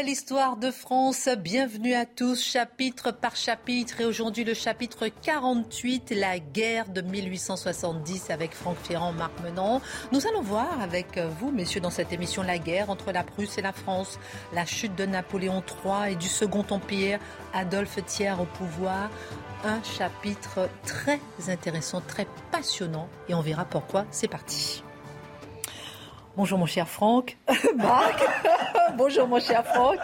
Belle histoire de France. Bienvenue à tous, chapitre par chapitre. Et aujourd'hui, le chapitre 48, la guerre de 1870 avec Franck Ferrand, Marc Menon. Nous allons voir avec vous, messieurs, dans cette émission, la guerre entre la Prusse et la France, la chute de Napoléon III et du Second Empire, Adolphe Thiers au pouvoir. Un chapitre très intéressant, très passionnant. Et on verra pourquoi. C'est parti. Bonjour mon cher Franck. Marc. Bonjour mon cher Franck.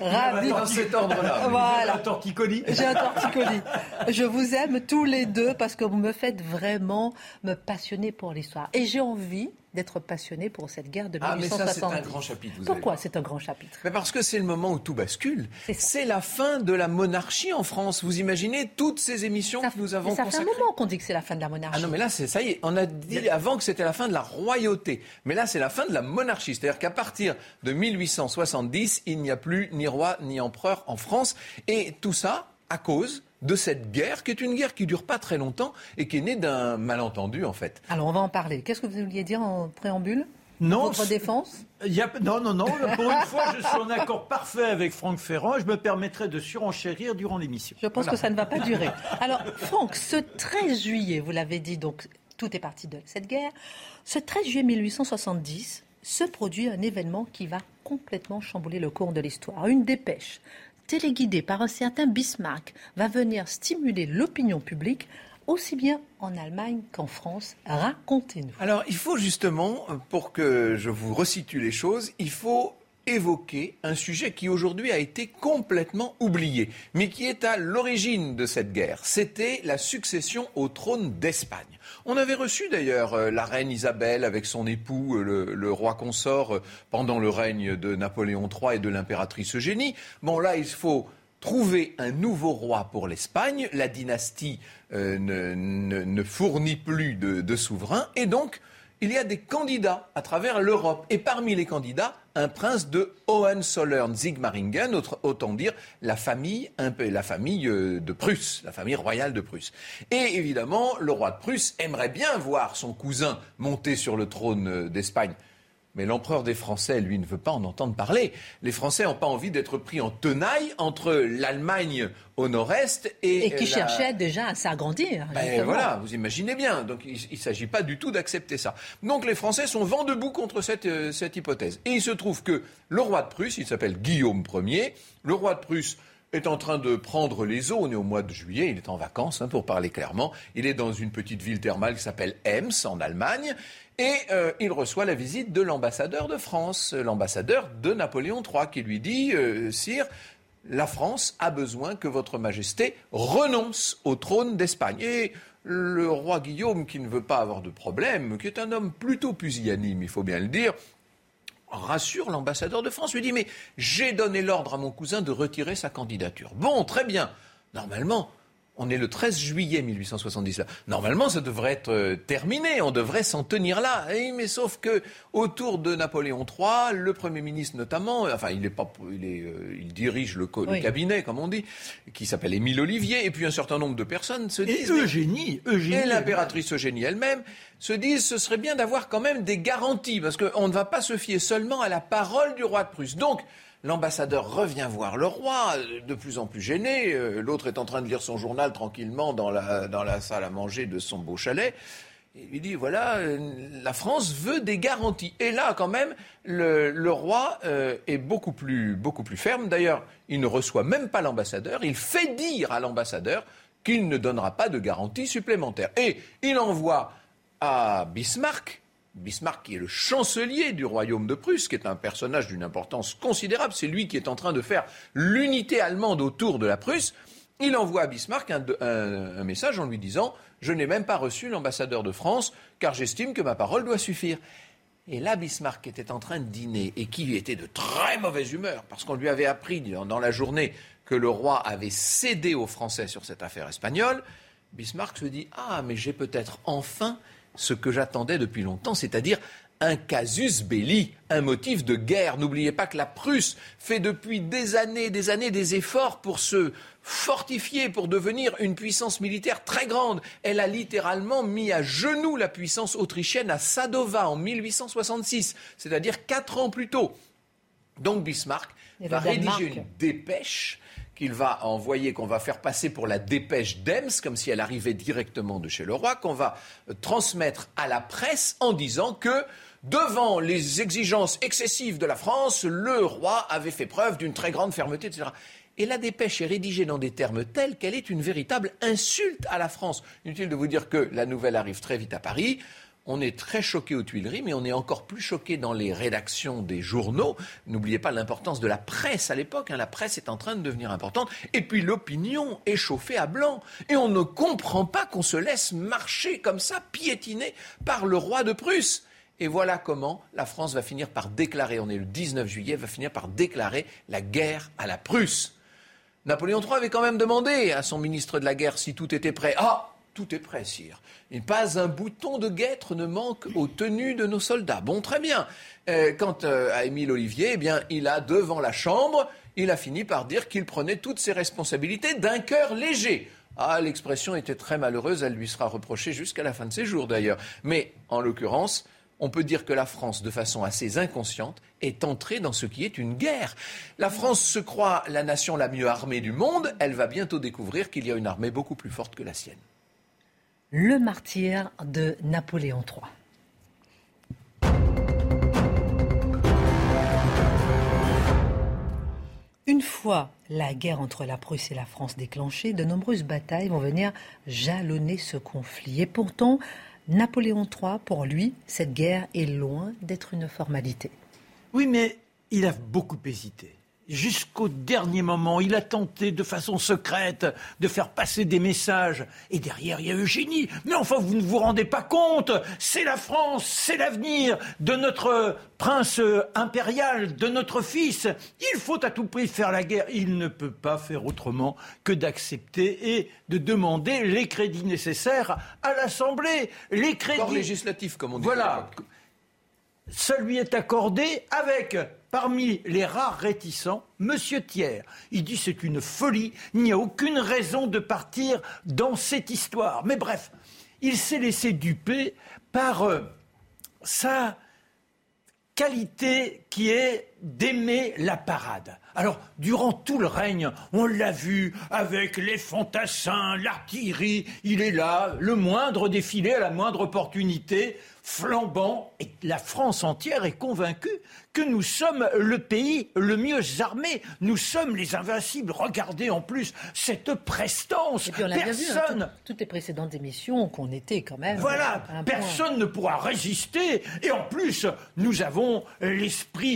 Ravi. Dans cet ordre-là. Voilà. Un torticolis. J'ai un torticolis. Je vous aime tous les deux parce que vous me faites vraiment me passionner pour l'histoire. Et j'ai envie d'être passionné pour cette guerre de 1870. Ah, mais ça, c'est un grand chapitre. Pourquoi c'est un grand chapitre? Parce que c'est le moment où tout bascule. C'est la fin de la monarchie en France. Vous imaginez toutes ces émissions que nous avons consacrées. Ça fait un moment qu'on dit que c'est la fin de la monarchie. Ah non, mais là, ça y est. On a dit avant que c'était la fin de la royauté. Mais là, c'est la fin de la monarchie. C'est-à-dire qu'à partir de 1870, il n'y a plus ni roi ni empereur en France. Et tout ça à cause de cette guerre, qui est une guerre qui dure pas très longtemps et qui est née d'un malentendu en fait. Alors on va en parler. Qu'est-ce que vous vouliez dire en préambule? Non, Votre défense? y a, Non, non, non. Pour une fois, je suis en accord parfait avec Franck Ferrand et je me permettrai de surenchérir durant l'émission. Je pense que ça ne va pas durer. Alors, Franck, ce 13 juillet, vous l'avez dit, donc tout est parti de cette guerre. Ce 13 juillet 1870 se produit un événement qui va complètement chambouler le cours de l'histoire. Une dépêche téléguidé par un certain Bismarck, va venir stimuler l'opinion publique aussi bien en Allemagne qu'en France. Racontez-nous. Alors, il faut justement, pour que je vous resitue les choses, il faut évoquer un sujet qui aujourd'hui a été complètement oublié, mais qui est à l'origine de cette guerre. C'était la succession au trône d'Espagne. On avait reçu d'ailleurs euh, la reine Isabelle avec son époux, euh, le, roi consort, euh, pendant le règne de Napoléon III et de l'impératrice Eugénie. Bon, là, il faut trouver un nouveau roi pour l'Espagne. La dynastie ne, fournit plus de, de souverains. Et donc, il y a des candidats à travers l'Europe. Et parmi les candidats, un prince de Hohenzollern-Sigmaringen, autant dire la famille, un peu, la famille euh, de Prusse, la famille royale de Prusse. Et évidemment, le roi de Prusse aimerait bien voir son cousin monter sur le trône euh, d'Espagne. Mais l'empereur des Français, lui, ne veut pas en entendre parler. Les Français n'ont pas envie d'être pris en tenaille entre l'Allemagne au nord-est et. Et qui cherchait déjà à s'agrandir. Ben voilà, vous imaginez bien. Donc il ne s'agit pas du tout d'accepter ça. Donc les Français sont vent debout contre cette, euh, cette hypothèse. Et il se trouve que le roi de Prusse, il s'appelle Guillaume Ier, le roi de Prusse est en train de prendre les eaux. On est au mois de juillet, il est en vacances, hein, pour parler clairement. Il est dans une petite ville thermale qui s'appelle Ems, en Allemagne. Et euh, il reçoit la visite de l'ambassadeur de France, l'ambassadeur de Napoléon III, qui lui dit euh, Sire, la France a besoin que votre majesté renonce au trône d'Espagne. Et le roi Guillaume, qui ne veut pas avoir de problème, qui est un homme plutôt pusillanime, il faut bien le dire, rassure l'ambassadeur de France, lui dit Mais j'ai donné l'ordre à mon cousin de retirer sa candidature. Bon, très bien. Normalement, on est le 13 juillet 1870. Normalement, ça devrait être euh, terminé. On devrait s'en tenir là. mais sauf que autour de Napoléon III, le Premier ministre notamment, enfin, il, est pas, il, est, euh, il dirige le, cabinet, comme on dit, qui s'appelle Émile Olivier, et puis un certain nombre de personnes se disent. Et Eugénie, Eugénie. Et l'impératrice Eugénie elle-même se disent ce serait bien d'avoir quand même des garanties, parce qu'on ne va pas se fier seulement à la parole du roi de Prusse. Donc, L'ambassadeur revient voir le roi, de plus en plus gêné. Euh, l'autre est en train de lire son journal tranquillement dans la, salle à manger de son beau chalet. Il lui dit voilà, euh, la France veut des garanties. Et là, quand même, le, roi euh, est beaucoup plus, beaucoup plus ferme. D'ailleurs, il ne reçoit même pas l'ambassadeur. Il fait dire à l'ambassadeur qu'il ne donnera pas de garantie supplémentaire. Et il envoie à Bismarck Bismarck, qui est le chancelier du royaume de Prusse, qui est un personnage d'une importance considérable, c'est lui qui est en train de faire l'unité allemande autour de la Prusse, il envoie à Bismarck un, message en lui disant Je n'ai même pas reçu l'ambassadeur de France, car j'estime que ma parole doit suffire. Et là, Bismarck était en train de dîner et qui était de très mauvaise humeur, parce qu'on lui avait appris dans la journée que le roi avait cédé aux Français sur cette affaire espagnole. Bismarck se dit Ah, mais j'ai peut-être enfin ce que j'attendais depuis longtemps, c'est-à-dire un casus belli, un motif de guerre. N'oubliez pas que la Prusse fait depuis des années, des années des efforts pour se fortifier, pour devenir une puissance militaire très grande. Elle a littéralement mis à genoux la puissance autrichienne à Sadova en 1866, c'est-à-dire quatre ans plus tôt. Donc Bismarck va rédiger une dépêche qu'il va envoyer, qu'on va faire passer pour la dépêche d'Ems, comme si elle arrivait directement de chez le roi, qu'on va euh, transmettre à la presse en disant que devant les exigences excessives de la France, le roi avait fait preuve d'une très grande fermeté, etc. Et la dépêche est rédigée dans des termes tels qu'elle est une véritable insulte à la France. Inutile de vous dire que la nouvelle arrive très vite à Paris. On est très choqué aux Tuileries, mais on est encore plus choqué dans les rédactions des journaux. N'oubliez pas l'importance de la presse à l'époque. Hein. La presse est en train de devenir importante. Et puis l'opinion est chauffée à blanc. Et on ne comprend pas qu'on se laisse marcher comme ça, piétiner par le roi de Prusse. Et voilà comment la France va finir par déclarer, on est le 19 juillet, va finir par déclarer la guerre à la Prusse. Napoléon III avait quand même demandé à son ministre de la guerre si tout était prêt. Ah, tout est prêt, sire. Pas un bouton de guêtre ne manque aux tenues de nos soldats. Bon, très bien. Euh, quant euh, à Émile Olivier, eh il a devant la Chambre, il a fini par dire qu'il prenait toutes ses responsabilités d'un cœur léger. Ah, l'expression était très malheureuse, elle lui sera reprochée jusqu'à la fin de ses jours d'ailleurs. Mais en l'occurrence, on peut dire que la France, de façon assez inconsciente, est entrée dans ce qui est une guerre. La France se croit la nation la mieux armée du monde, elle va bientôt découvrir qu'il y a une armée beaucoup plus forte que la sienne. Le martyr de Napoléon III. Une fois la guerre entre la Prusse et la France déclenchée, de nombreuses batailles vont venir jalonner ce conflit. Et pourtant, Napoléon III, pour lui, cette guerre est loin d'être une formalité. Oui, mais il a beaucoup hésité jusqu'au dernier moment. Il a tenté de façon secrète de faire passer des messages. Et derrière, il y a Eugénie. Mais enfin, vous ne vous rendez pas compte C'est la France, c'est l'avenir de notre prince impérial, de notre fils. Il faut à tout prix faire la guerre. Il ne peut pas faire autrement que d'accepter et de demander les crédits nécessaires à l'Assemblée. Les crédits... législatifs, comme on dit. Voilà. Ça lui est accordé avec Parmi les rares réticents, Monsieur Thiers. Il dit c'est une folie, il n'y a aucune raison de partir dans cette histoire. Mais bref, il s'est laissé duper par euh, sa qualité qui est d'aimer la parade. Alors, durant tout le règne, on l'a vu avec les fantassins, l'artillerie, il est là, le moindre défilé à la moindre opportunité flambant et la France entière est convaincue que nous sommes le pays le mieux armé. Nous sommes les invincibles. Regardez en plus cette prestance. Hein, personne. toutes les précédentes émissions qu'on était quand même. Voilà. Personne ne pourra résister. Et en plus, nous avons l'esprit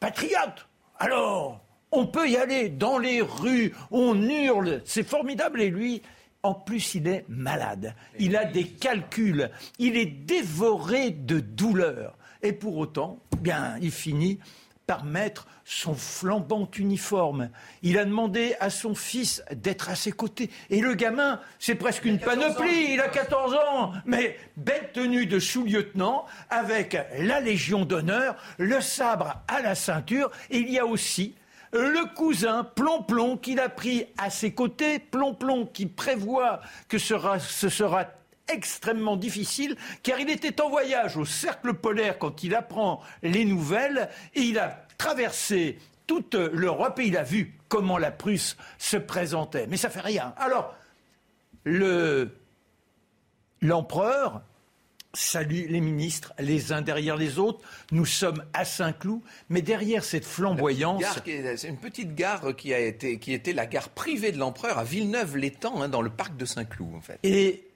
patriote. Alors, on peut y aller dans les rues, on hurle, c'est formidable. Et lui, en plus, il est malade. Il a des calculs. Il est dévoré de douleur. Et pour autant, bien, il finit par mettre son flambant uniforme. Il a demandé à son fils d'être à ses côtés. Et le gamin, c'est presque une panoplie, il a 14 ans, mais belle tenue de sous-lieutenant, avec la Légion d'honneur, le sabre à la ceinture, et il y a aussi le cousin Plomplon qu'il a pris à ses côtés, Plomplon qui prévoit que ce sera extrêmement difficile car il était en voyage au cercle polaire quand il apprend les nouvelles et il a traversé toute l'Europe et il a vu comment la Prusse se présentait. Mais ça fait rien. Alors, l'empereur salue les ministres les uns derrière les autres. Nous sommes à Saint-Cloud, mais derrière cette flamboyance. C'est une petite gare qui, a été, qui était la gare privée de l'empereur à Villeneuve-l'Étang, hein, dans le parc de Saint-Cloud, en fait. Et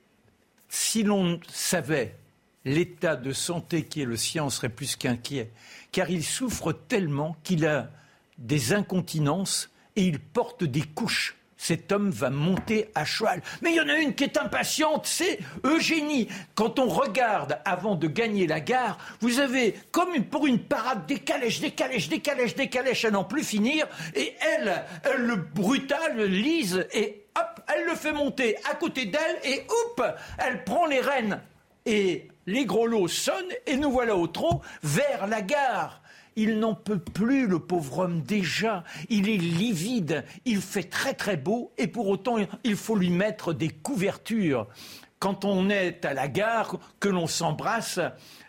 si l'on savait l'état de santé qui est le sien, on serait plus qu'inquiet, car il souffre tellement qu'il a des incontinences et il porte des couches cet homme va monter à cheval. Mais il y en a une qui est impatiente, c'est Eugénie. Quand on regarde avant de gagner la gare, vous avez comme pour une parade des calèches, des calèches, des calèches, des calèches à n'en plus finir. Et elle, elle le brutal, lise et elle le fait monter à côté d'elle et hop, elle prend les rênes. Et les gros lots sonnent et nous voilà au trot vers la gare. Il n'en peut plus, le pauvre homme, déjà. Il est livide, il fait très très beau, et pour autant, il faut lui mettre des couvertures. Quand on est à la gare, que l'on s'embrasse,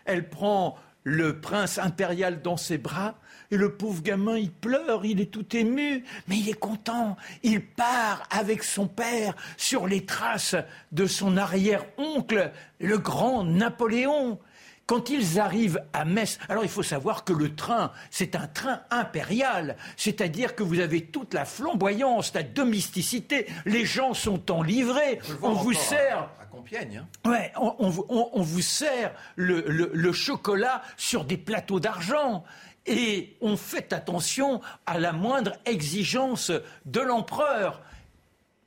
elle prend le prince impérial dans ses bras, Et le pauvre gamin, il pleure, il est tout ému, mais il est content. Il part avec son père sur les traces de son arrière-oncle, le grand Napoléon. Quand ils arrivent à Metz, alors il faut savoir que le train, c'est un train impérial, c'est-à-dire que vous avez toute la flamboyance, la domesticité, les gens sont en livrée, on vous sert... À, Compiègne. Hein. Ouais, on, vous sert le, chocolat sur des plateaux d'argent et on fait attention à la moindre exigence de l'empereur.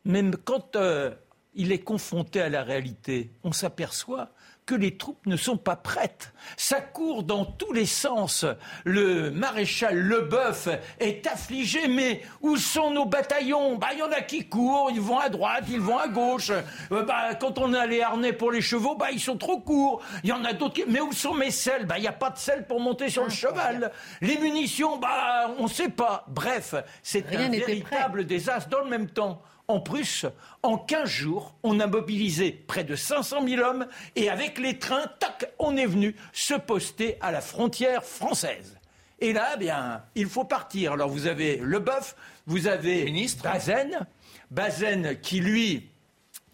Même quand euh, il est confronté à la réalité, on s'aperçoit que les troupes ne sont pas prêtes. Ça court dans tous les sens. Le maréchal Leboeuf est affligé, mais où sont nos bataillons? Bah, il y en a qui courent, ils vont à droite, ils vont à gauche. Euh, bah, quand on a les harnais pour les chevaux, bah, ils sont trop courts. Il y en a d'autres qui... Mais où sont mes selles? Bah, il n'y a pas de selles pour monter sur le cheval. Les munitions, bah, on ne sait pas. Bref, c'est un véritable désastre dans le même temps. En Prusse, en 15 jours, on a mobilisé près de 500 000 hommes et avec les trains, tac, on est venu se poster à la frontière française. Et là, eh bien, il faut partir. Alors vous avez Le Boeuf, vous avez Ministre. Bazen, Bazen qui lui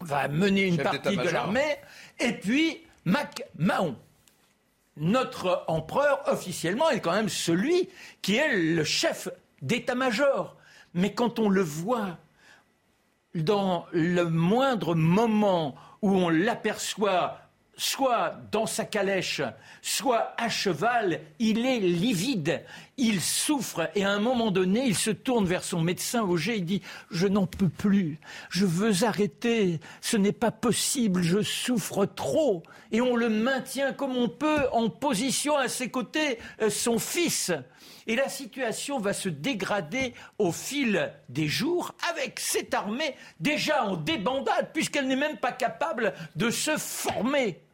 va mener une partie de l'armée, et puis Mac Mahon. Notre empereur officiellement est quand même celui qui est le chef d'état-major. Mais quand on le voit dans le moindre moment où on l'aperçoit soit dans sa calèche, soit à cheval, il est livide, il souffre et à un moment donné, il se tourne vers son médecin Auger, il dit Je n'en peux plus, je veux arrêter, ce n'est pas possible, je souffre trop. Et on le maintient comme on peut en position à ses côtés, euh, son fils. Et la situation va se dégrader au fil des jours avec cette armée déjà en débandade, puisqu'elle n'est même pas capable de se former.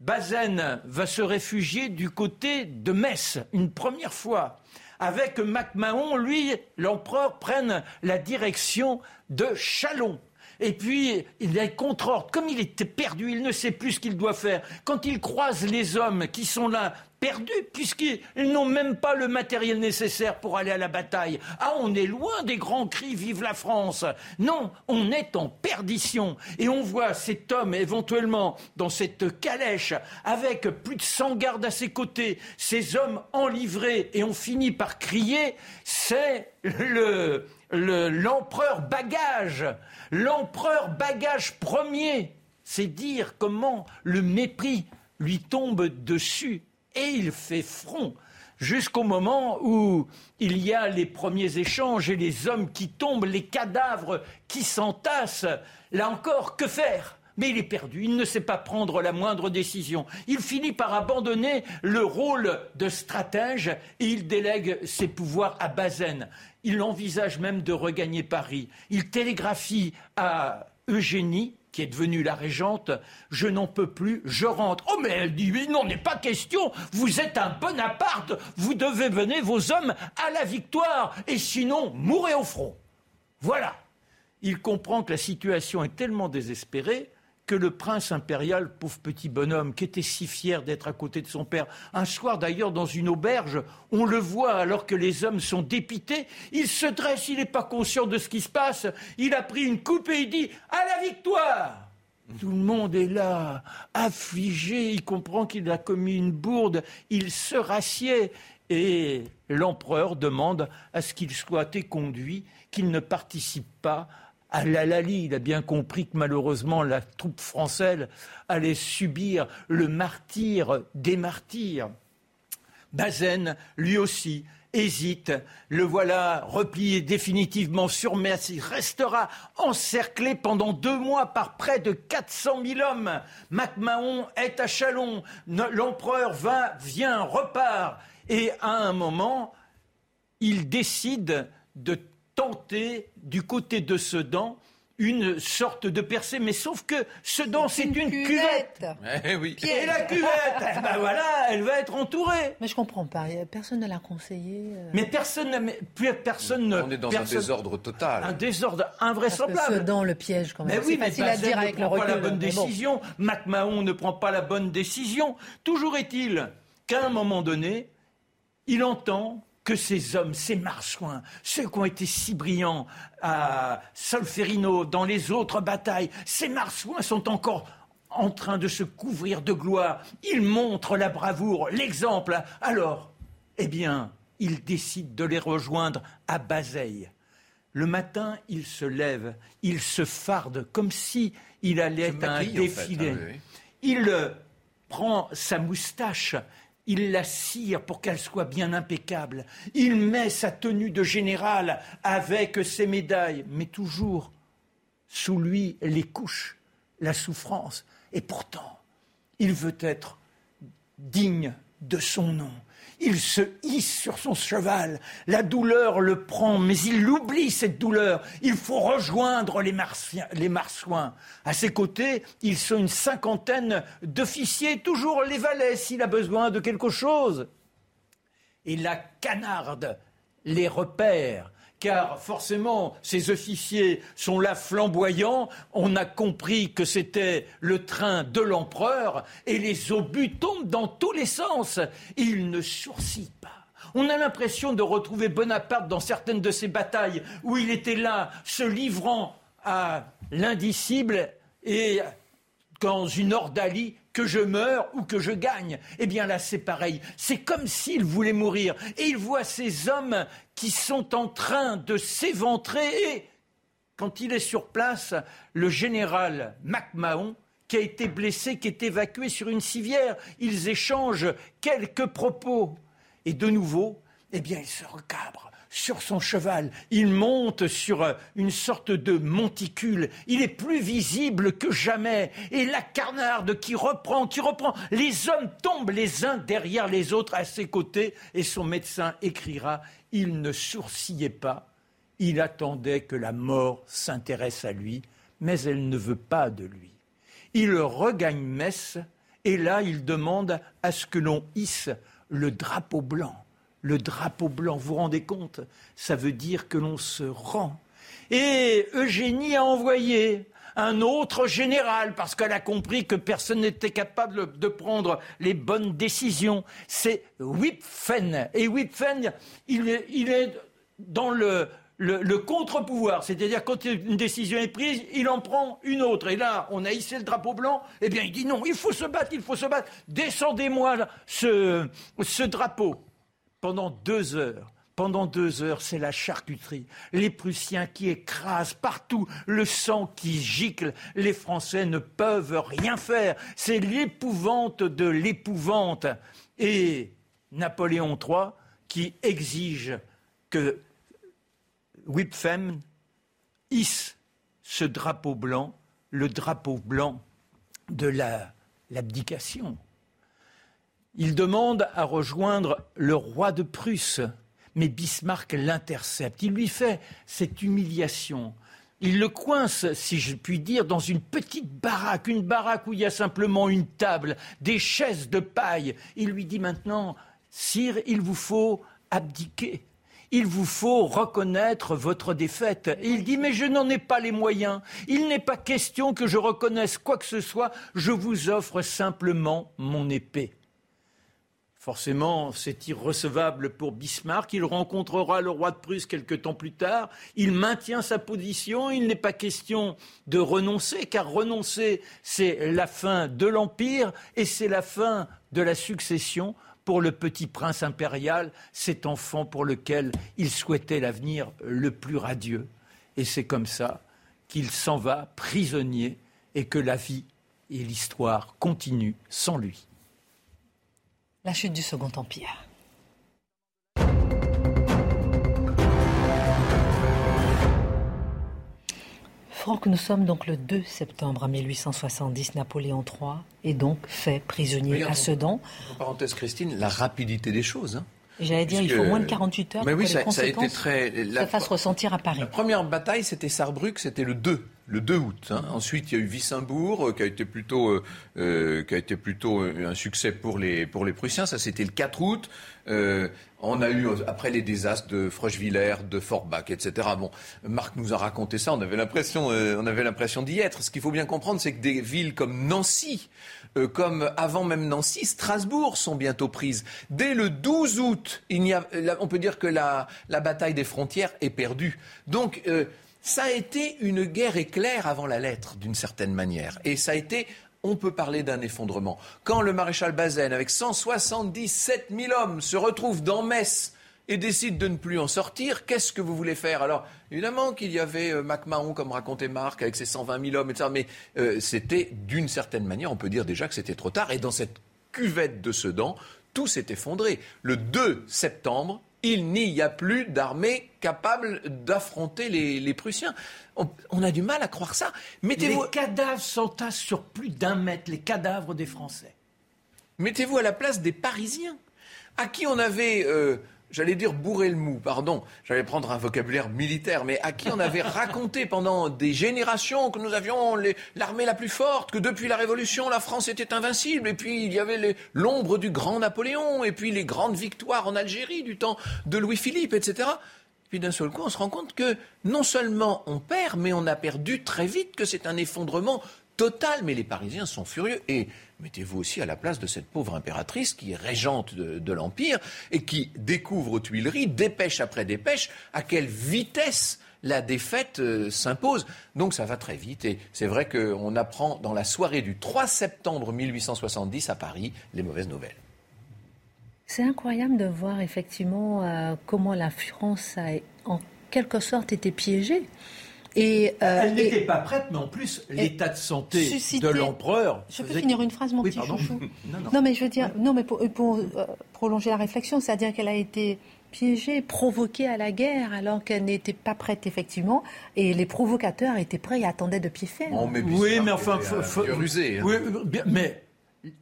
Bazaine va se réfugier du côté de Metz une première fois. Avec MacMahon, lui, l'empereur, prenne la direction de Chalon. Et puis, il est contre-ordre. Comme il était perdu, il ne sait plus ce qu'il doit faire. Quand il croise les hommes qui sont là perdus puisqu'ils n'ont même pas le matériel nécessaire pour aller à la bataille. Ah, on est loin des grands cris Vive la France. Non, on est en perdition. Et on voit cet homme éventuellement dans cette calèche avec plus de 100 gardes à ses côtés, ces hommes enivrés et on finit par crier, c'est le, l'empereur bagage, l'empereur bagage premier. C'est dire comment le mépris lui tombe dessus et il fait front jusqu'au moment où il y a les premiers échanges et les hommes qui tombent, les cadavres qui s'entassent. Là encore, que faire? Mais il est perdu, il ne sait pas prendre la moindre décision. Il finit par abandonner le rôle de stratège et il délègue ses pouvoirs à Bazaine. Il envisage même de regagner Paris. Il télégraphie à Eugénie, qui est devenue la régente, je n'en peux plus, je rentre. Oh, mais elle dit, il n'en est pas question, vous êtes un Bonaparte, vous devez mener vos hommes à la victoire, et sinon, mourrez au front. Voilà. Il comprend que la situation est tellement désespérée que le prince impérial, pauvre petit bonhomme, qui était si fier d'être à côté de son père, un soir d'ailleurs dans une auberge, on le voit alors que les hommes sont dépités, il se dresse, il n'est pas conscient de ce qui se passe, il a pris une coupe et il dit À la victoire! Tout le monde est là, affligé, il comprend qu'il a commis une bourde, il se rassied et l'empereur demande à ce qu'il soit éconduit, qu'il ne participe pas à Lali, il a bien compris que malheureusement la troupe française allait subir le martyr des martyrs. Bazaine, lui aussi, hésite. Le voilà replié définitivement sur Metz. Il restera encerclé pendant deux mois par près de 400 000 hommes. MacMahon est à Chalon. L'empereur va, vient, repart. Et à un moment, il décide de tenter du côté de Sedan une sorte de percée, mais sauf que Sedan, c'est une, cuvette. Eh oui. Et la cuvette, eh ben voilà, elle va être entourée. Mais je comprends pas, personne ne l'a conseillé. Euh. Mais personne, mais personne. On est dans un désordre total. Un désordre invraisemblable. Sedan le piège quand même. Mais oui, mais facile à dire avec ne prend pas la bonne décision. MacMahon ne prend pas la bonne décision. Toujours est-il qu'à un moment donné, il entend que ces hommes, ces marsouins, ceux qui ont été si brillants à Solferino, dans les autres batailles, ces marsouins sont encore en train de se couvrir de gloire. Ils montrent la bravoure, l'exemple. Alors, eh bien, ils décident de les rejoindre à Bazeille. Le matin, il se lève, il se farde comme si il allait à un défilé. Hein, il euh, prend sa moustache, il la cire pour qu'elle soit bien impeccable. Il met sa tenue de général avec ses médailles, mais toujours sous lui les couches, la souffrance. Et pourtant, il veut être digne de son nom. Il se hisse sur son cheval. La douleur le prend, mais il oublie cette douleur. Il faut rejoindre les, marsouins. À ses côtés, ils sont une cinquantaine d'officiers, toujours les valets s'il a besoin de quelque chose. Et la canarde les repère car forcément, ces officiers sont là flamboyants. On a compris que c'était le train de l'empereur et les obus tombent dans tous les sens. Il ne sourcille pas. On a l'impression de retrouver Bonaparte dans certaines de ces batailles où il était là, se livrant à l'indicible et dans une ordalie que je meure ou que je gagne. Eh bien là, c'est pareil. C'est comme s'il voulait mourir. Et il voit ces hommes qui sont en train de s'éventrer. Et quand il est sur place, le général MacMahon, qui a été blessé, qui est évacué sur une civière, ils échangent quelques propos. Et de nouveau, eh bien, il se recabre sur son cheval. Il monte sur euh, une sorte de monticule. Il est plus visible que jamais. Et la carnarde qui reprend, qui reprend. Les hommes tombent les uns derrière les autres à ses côtés. Et son médecin écrira Il ne sourcillait pas. Il attendait que la mort s'intéresse à lui, mais elle ne veut pas de lui. Il regagne Metz, et là il demande à ce que l'on hisse le drapeau blanc le drapeau blanc. Vous vous rendez compte Ça veut dire que l'on se rend. Et Eugénie a envoyé un autre général parce qu'elle a compris que personne n'était capable de prendre les bonnes décisions. C'est Wipfen. Et Wipfen, il est, dans le, contre-pouvoir, c'est-à-dire quand une décision est prise, il en prend une autre. Et là, on a hissé le drapeau blanc, eh bien il dit non, il faut se battre, il faut se battre, descendez-moi ce, ce drapeau pendant deux heures. Pendant deux heures, c'est la charcuterie. Les Prussiens qui écrasent partout, le sang qui gicle. Les Français ne peuvent rien faire. C'est l'épouvante de l'épouvante. Et Napoléon III qui exige que Wipfem hisse ce drapeau blanc, le drapeau blanc de l'abdication. Il demande à rejoindre le roi de Prusse, mais Bismarck l'intercepte. Il lui fait cette humiliation. Il le coince, si je puis dire, dans une petite baraque, une baraque où il y a simplement une table, des chaises de paille. Il lui dit maintenant, Sire, il vous faut abdiquer. Il vous faut reconnaître votre défaite. il dit, mais je n'en ai pas les moyens. Il n'est pas question que je reconnaisse quoi que ce soit. Je vous offre simplement mon épée. Forcément, c'est irrecevable pour Bismarck. Il rencontrera le roi de Prusse quelque temps plus tard. Il maintient sa position. Il n'est pas question de renoncer, car renoncer, c'est la fin de l'Empire et c'est la fin de la succession pour le petit prince impérial, cet enfant pour lequel il souhaitait l'avenir le plus radieux. Et c'est comme ça qu'il s'en va prisonnier et que la vie et l'histoire continuent sans lui. La chute du Second Empire. Franck, nous sommes donc le 2 septembre 1870. Napoléon III est donc fait prisonnier à Sedan. En parenthèse, Christine, la rapidité des choses. Hein. J'allais dire, il faut moins de 48 heures mais pour oui, que les ça, a été très, la, fasse ressentir à Paris. La première bataille, c'était Sarrebruck, c'était le 2 le 2 août. Hein. Ensuite, il y a eu Wissembourg, qui a été plutôt, qui a été plutôt un succès pour les, pour les Prussiens. Ça, c'était le 4 août. On a eu, après les désastres de Frochevillers, de Forbach, etc. Bon, Marc nous a raconté ça, on avait l'impression, euh, on avait l'impression d'y être. Ce qu'il faut bien comprendre, c'est que des villes comme Nancy, euh, comme avant même Nancy, Strasbourg sont bientôt prises. Dès le 12 août, il y a, on peut dire que la, bataille des frontières est perdue. Donc, euh, ça a été une guerre éclair avant la lettre, d'une certaine manière. Et ça a été on peut parler d'un effondrement. Quand le maréchal Bazaine, avec 177 000 hommes, se retrouve dans Metz et décide de ne plus en sortir, qu'est-ce que vous voulez faire? Alors, évidemment qu'il y avait euh, MacMahon, comme racontait Marc, avec ses 120 000 hommes, etc. Mais euh, c'était, d'une certaine manière, on peut dire déjà que c'était trop tard. Et dans cette cuvette de Sedan, tout s'est effondré. Le 2 septembre, il n'y a plus d'armée capable d'affronter les, Prussiens. On, a du mal à croire ça. Mettez-vous... Les cadavres s'entassent sur plus d'un mètre, les cadavres des Français. Mettez-vous à la place des Parisiens, à qui on avait... Euh, j'allais dire bourrer le mou, pardon, j'allais prendre un vocabulaire militaire, mais à qui on avait raconté pendant des générations que nous avions l'armée la plus forte, que depuis la Révolution, la France était invincible, et puis il y avait l'ombre du grand Napoléon, et puis les grandes victoires en Algérie du temps de Louis-Philippe, etc. Puis d'un seul coup, on se rend compte que non seulement on perd, mais on a perdu très vite, que c'est un effondrement total. Mais les Parisiens sont furieux. Et Mettez-vous aussi à la place de cette pauvre impératrice qui est régente de, l'Empire et qui découvre aux Tuileries, dépêche après dépêche, à quelle vitesse la défaite euh, s'impose. Donc ça va très vite et c'est vrai qu'on apprend dans la soirée du 3 septembre 1870 à Paris les mauvaises nouvelles. C'est incroyable de voir effectivement euh, comment la France a en quelque sorte été piégée. Et, euh, Elle n'était pas prête, mais en plus, l'état de santé de l'empereur. Je peux finir une phrase, mon petit chouchou non, mais je veux dire, non, mais pour, euh, prolonger la réflexion, c'est-à-dire qu'elle a été piégée, provoquée à la guerre, alors qu'elle n'était pas prête, effectivement, et les provocateurs étaient prêts et attendaient de pied ferme. Oh, oui, mais enfin, faut, rusé, hein. oui, mais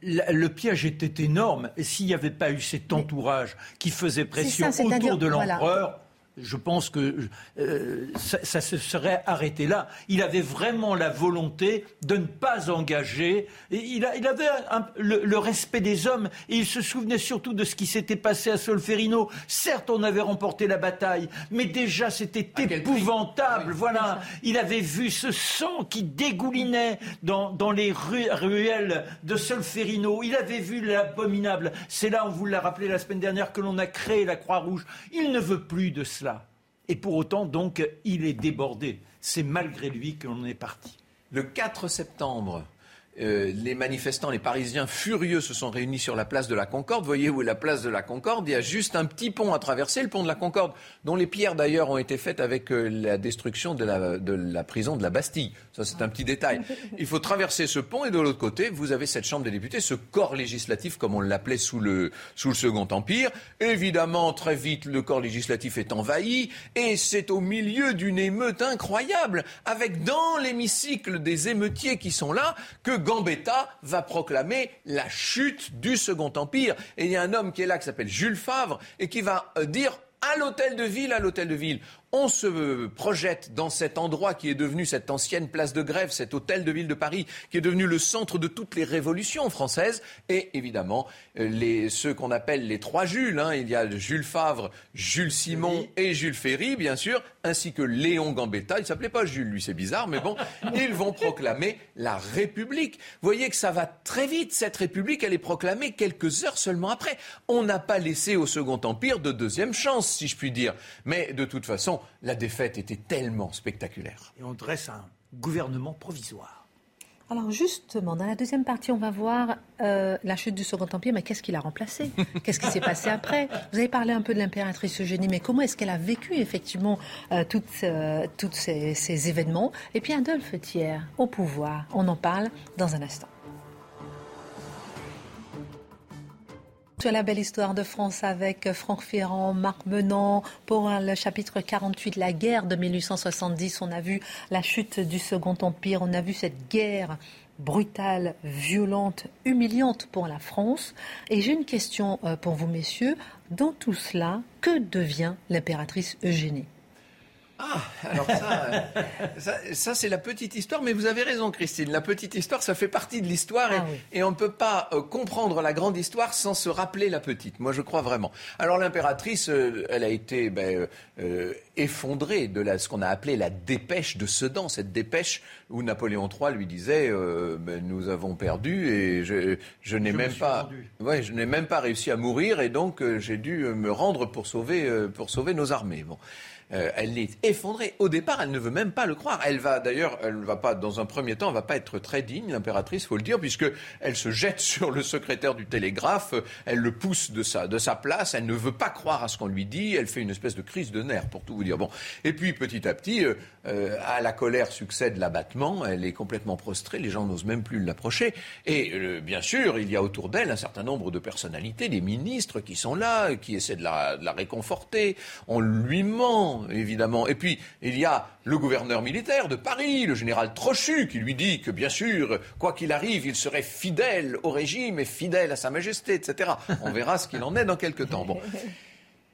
le piège était énorme. Et s'il n'y avait pas eu cet entourage qui faisait pression autour de l'empereur, je pense que euh, ça, se serait arrêté là. Il avait vraiment la volonté de ne pas engager. Et il, avait le, respect des hommes et il se souvenait surtout de ce qui s'était passé à Solferino. Certes, on avait remporté la bataille, mais déjà c'était épouvantable. Voilà, il avait vu ce sang qui dégoulinait dans, les ruelles de Solferino. Il avait vu l'abominable. C'est là, on vous l'a rappelé la semaine dernière, que l'on a créé la Croix-Rouge. Il ne veut plus de cela. Et pour autant, donc, il est débordé. C'est malgré lui que l'on est parti. Le 4 septembre euh, les manifestants, les Parisiens furieux se sont réunis sur la place de la Concorde. Voyez où est la place de la Concorde? Il y a juste un petit pont à traverser, le pont de la Concorde, dont les pierres d'ailleurs ont été faites avec euh, la destruction de la, prison de la Bastille. Ça, c'est un petit détail. Il faut traverser ce pont et de l'autre côté, vous avez cette Chambre des députés, ce corps législatif, comme on l'appelait sous le, sous le Second Empire. Évidemment, très vite, le corps législatif est envahi et c'est au milieu d'une émeute incroyable, avec dans l'hémicycle des émeutiers qui sont là, que Gambetta va proclamer la chute du Second Empire. Et il y a un homme qui est là qui s'appelle Jules Favre et qui va euh, dire à l'hôtel de ville, à l'hôtel de ville, on se projette dans cet endroit qui est devenu cette ancienne place de grève, cet hôtel de ville de Paris, qui est devenu le centre de toutes les révolutions françaises, et évidemment euh, les, ceux qu'on appelle les trois Jules. Hein. Il y a Jules Favre, Jules Simon et Jules Ferry, bien sûr, ainsi que Léon Gambetta. Il s'appelait pas Jules, lui, c'est bizarre, mais bon, ils vont proclamer la République. Vous voyez que ça va très vite. Cette République, elle est proclamée quelques heures seulement après. On n'a pas laissé au Second Empire de deuxième chance, si je puis dire. Mais de toute façon, la défaite était tellement spectaculaire. Et on dresse un gouvernement provisoire. Alors justement, dans la deuxième partie, on va voir euh, la chute du Second Empire, mais qu'est-ce qui l'a remplacé? Qu'est-ce qui s'est passé après? Vous avez parlé un peu de l'impératrice Eugénie, mais comment est-ce qu'elle a vécu effectivement euh, toutes, euh, ces, ces, événements? Et puis Adolphe Thiers au pouvoir, on en parle dans un instant. Tu la belle histoire de France avec Franck Ferrand, Marc Menant. Pour le chapitre 48, la guerre de 1870, on a vu la chute du Second Empire, on a vu cette guerre brutale, violente, humiliante pour la France. Et j'ai une question euh, pour vous, messieurs. Dans tout cela, que devient l'impératrice Eugénie? Ah, alors ça, ça, c'est la petite histoire, mais vous avez raison, Christine. La petite histoire, ça fait partie de l'histoire et, ah on ne peut pas euh, comprendre la grande histoire sans se rappeler la petite. Moi, je crois vraiment. Alors, l'impératrice, euh, elle a été ben, euh, effondrée de la, ce qu'on a appelé la dépêche de Sedan, cette dépêche où Napoléon III lui disait ben, Nous avons perdu et je, je n'ai même pas, ouais, je n'ai même pas réussi à mourir et donc j'ai dû me rendre pour sauver, pour sauver nos armées. Bon. Euh, elle est effondrée. Au départ, elle ne veut même pas le croire. Elle va d'ailleurs, elle va pas, dans un premier temps, elle va pas être très digne, l'impératrice, faut le dire, puisque elle se jette sur le secrétaire du télégraphe, elle le pousse de sa, de sa place, elle ne veut pas croire à ce qu'on lui dit, elle fait une espèce de crise de nerfs, pour tout vous dire. Bon. Et puis, petit à petit, euh, euh, à la colère succède l'abattement, elle est complètement prostrée, les gens n'osent même plus l'approcher. Et bien sûr, il y a autour d'elle un certain nombre de personnalités, des ministres qui sont là, qui essaient de la réconforter. On lui ment, évidemment. Et puis, il y a le gouverneur militaire de Paris, le général Trochu, qui lui dit que, bien sûr, quoi qu'il arrive, il serait fidèle au régime et fidèle à Sa Majesté, etc. On verra ce qu'il en est dans quelques temps. Bon.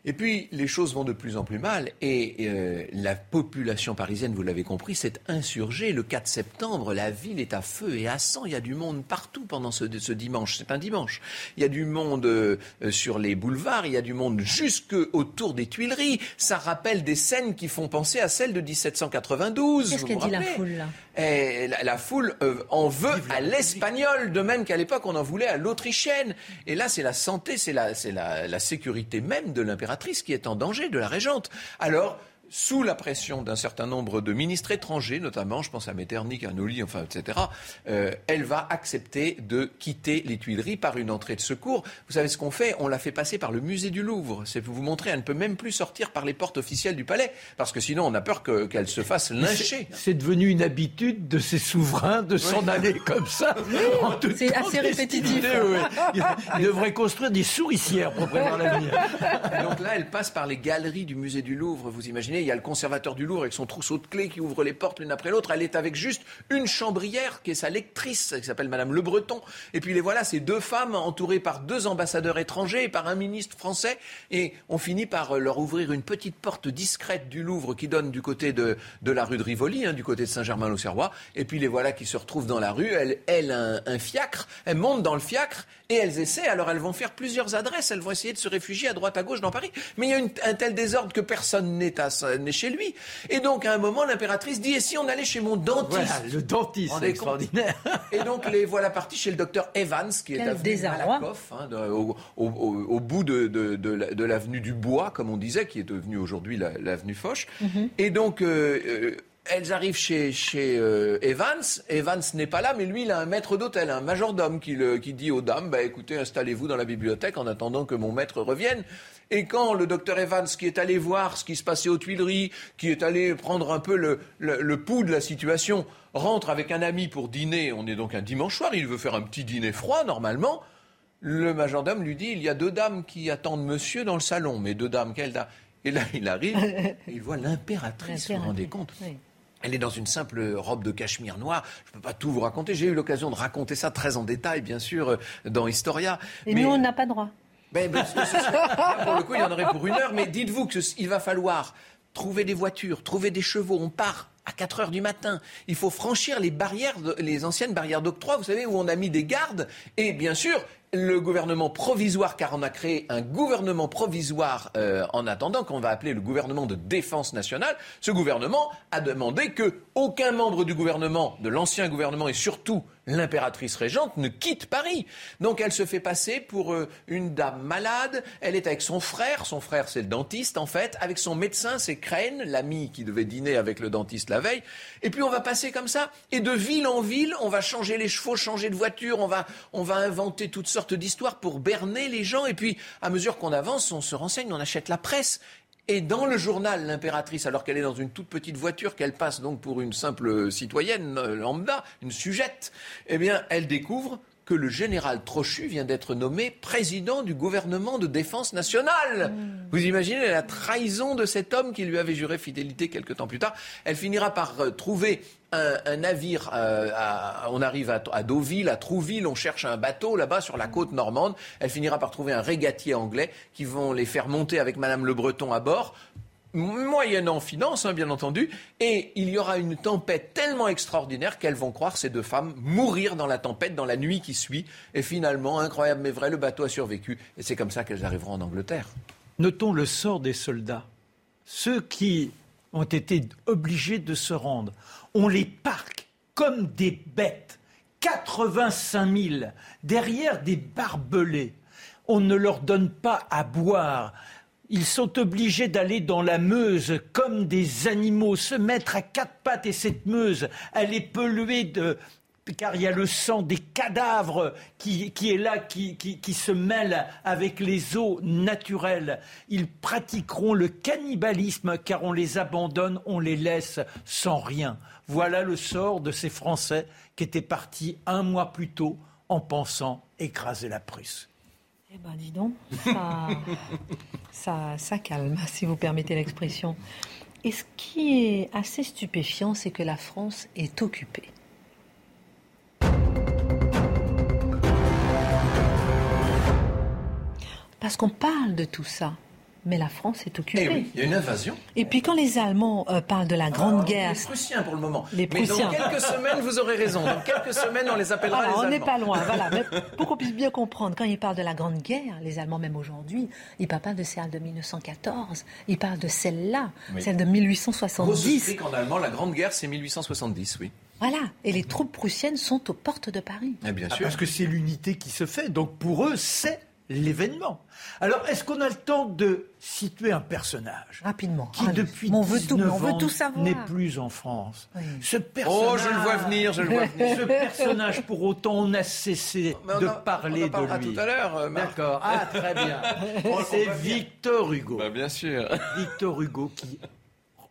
Et puis, les choses vont de plus en plus mal et euh, la population parisienne, vous l'avez compris, s'est insurgée. Le 4 septembre, la ville est à feu et à sang. Il y a du monde partout pendant ce, dimanche. C'est un dimanche. Il y a du monde euh, sur les boulevards, il y a du monde jusque autour des Tuileries. Ça rappelle des scènes qui font penser à celles de 1792. Qu'est-ce qu'a dit la foule là? Et la, foule euh, en veut à l'espagnol, de même qu'à l'époque on en voulait à l'autrichienne. Et là, c'est la santé, c'est la, la, la sécurité même de l'impératrice qui est en danger, de la régente. Alors, sous la pression d'un certain nombre de ministres étrangers, notamment, je pense à Metternich, à Nolly, enfin, etc., euh, elle va accepter de quitter les Tuileries par une entrée de secours. Vous savez ce qu'on fait? On la fait passer par le musée du Louvre. C'est pour vous montrer, elle ne peut même plus sortir par les portes officielles du palais, parce que sinon on a peur qu'elle se fasse lyncher. C'est devenu une habitude de ces souverains de s'en aller comme ça. C'est assez répétitif. Il devrait construire des souricières pour prévoir l'avenir. Donc là, elle passe par les galeries du musée du Louvre, vous imaginez il y a le conservateur du Louvre avec son trousseau de clés qui ouvre les portes l'une après l'autre. Elle est avec juste une chambrière qui est sa lectrice, qui s'appelle Madame Le Breton. Et puis les voilà, ces deux femmes entourées par deux ambassadeurs étrangers et par un ministre français. Et on finit par leur ouvrir une petite porte discrète du Louvre qui donne du côté de, de la rue de Rivoli, hein, du côté de Saint-Germain-l'Auxerrois. Et puis les voilà qui se retrouvent dans la rue. Elle, elle un, un fiacre. Elle monte dans le fiacre et elles essaient. Alors elles vont faire plusieurs adresses. Elles vont essayer de se réfugier à droite à gauche dans Paris. Mais il y a un tel désordre que personne n'est à n'est chez lui. Et donc, à un moment, l'impératrice dit, et si on allait chez mon dentiste Le dentiste, c'est extraordinaire. Et donc, les voilà partis chez le docteur Evans, qui est à Malakoff, hein, au, bout de, l'avenue du Bois, comme on disait, qui est devenue aujourd'hui l'avenue Foch. Mhm. Et donc... Euh, euh, elles arrivent chez, euh, Evans. Evans n'est pas là, mais lui, il a un maître d'hôtel, un majordome qui, qui dit aux dames bah, écoutez, installez-vous dans la bibliothèque en attendant que mon maître revienne. Et quand le docteur Evans, qui est allé voir ce qui se passait aux Tuileries, qui est allé prendre un peu le, pouls de la situation, rentre avec un ami pour dîner, on est donc un dimanche soir, il veut faire un petit dîner froid normalement, le majordome lui dit il y a deux dames qui attendent monsieur dans le salon, mais deux dames, quelles dames Et là, il arrive et il voit l'impératrice, vous vous rendez compte? Elle est dans une simple robe de cachemire noir. Je ne peux pas tout vous raconter. J'ai eu l'occasion de raconter ça très en détail, bien sûr, dans Historia. Et mais... nous, on n'a pas droit. Ben, ben pour le coup, il y en aurait pour une heure, mais dites-vous qu'il va falloir trouver des voitures, trouver des chevaux. On part à 4 heures du matin. Il faut franchir les barrières, les anciennes barrières d'octroi, vous savez, où on a mis des gardes. Et bien sûr, le gouvernement provisoire, car on a créé un gouvernement provisoire euh, en attendant, qu'on va appeler le gouvernement de défense nationale. Ce gouvernement a demandé que aucun membre du gouvernement, de l'ancien gouvernement et surtout l'impératrice régente ne quitte Paris. Donc elle se fait passer pour euh, une dame malade. Elle est avec son frère. Son frère, c'est le dentiste, en fait. Avec son médecin, c'est Crane, l'ami qui devait dîner avec le dentiste la veille. Et puis on va passer comme ça. Et de ville en ville, on va changer les chevaux, changer de voiture. On va, on va inventer toutes sortes d'histoires pour berner les gens. Et puis, à mesure qu'on avance, on se renseigne, on achète la presse. Et dans le journal, l'impératrice, alors qu'elle est dans une toute petite voiture, qu'elle passe donc pour une simple citoyenne euh, lambda, une sujette, eh bien, elle découvre que le général Trochu vient d'être nommé président du gouvernement de défense nationale. Mmh. Vous imaginez la trahison de cet homme qui lui avait juré fidélité quelque temps plus tard. Elle finira par euh, trouver un, navire, euh, on arrive à, Deauville, à Trouville, on cherche un bateau là-bas sur la côte normande. Elle finira par trouver un régatier anglais qui vont les faire monter avec Madame Le Breton à bord moyennant finance, hein, bien entendu, et il y aura une tempête tellement extraordinaire qu'elles vont croire, ces deux femmes, mourir dans la tempête, dans la nuit qui suit. Et finalement, incroyable mais vrai, le bateau a survécu, et c'est comme ça qu'elles arriveront en Angleterre. Notons le sort des soldats. Ceux qui ont été obligés de se rendre, on les parque comme des bêtes. 85 000 derrière des barbelés. On ne leur donne pas à boire. Ils sont obligés d'aller dans la Meuse comme des animaux, se mettre à quatre pattes et cette Meuse, elle est polluée de, car il y a le sang des cadavres qui, est là, qui, qui, se mêle avec les eaux naturelles. Ils pratiqueront le cannibalisme car on les abandonne, on les laisse sans rien. Voilà le sort de ces Français qui étaient partis un mois plus tôt en pensant écraser la Prusse. Eh ben, dis donc, ça, ça, calme, si vous permettez l'expression. Et ce qui est assez stupéfiant, c'est que la France est occupée. Parce qu'on parle de tout ça mais la France est occupée. Eh oui, il y a une invasion. Et puis quand les Allemands euh, parlent de la Grande ah, Guerre... Les Prussiens pour le moment. Les Prussiens. Mais dans quelques semaines, vous aurez raison. Dans quelques semaines, on les appellera les Allemands. On n'est pas loin, voilà. Mais pour qu'on puisse bien comprendre, quand ils parlent de la Grande Guerre, les Allemands même aujourd'hui, ils ne parlent pas de celle de 1914, ils parlent de celle-là, celle de 1870. qu'en allemand, la Grande Guerre, c'est 1870, oui. Voilà, et les troupes prussiennes sont aux portes de Paris. Eh bien sûr. parce que c'est l'unité qui se fait, donc pour eux, c'est l'événement. Alors, est-ce qu'on a le temps de situer un personnage Rapidement. Qui, depuis on veut tout, on veut tout savoir. n'est plus en France. Ce personnage, oh, je le vois venir, je le vois venir. Ce personnage, pour autant, on a cessé de parler de lui. tout à l'heure, euh, D'accord. Ah, très bien. C'est Victor Hugo. Bah, bien sûr. Victor Hugo qui,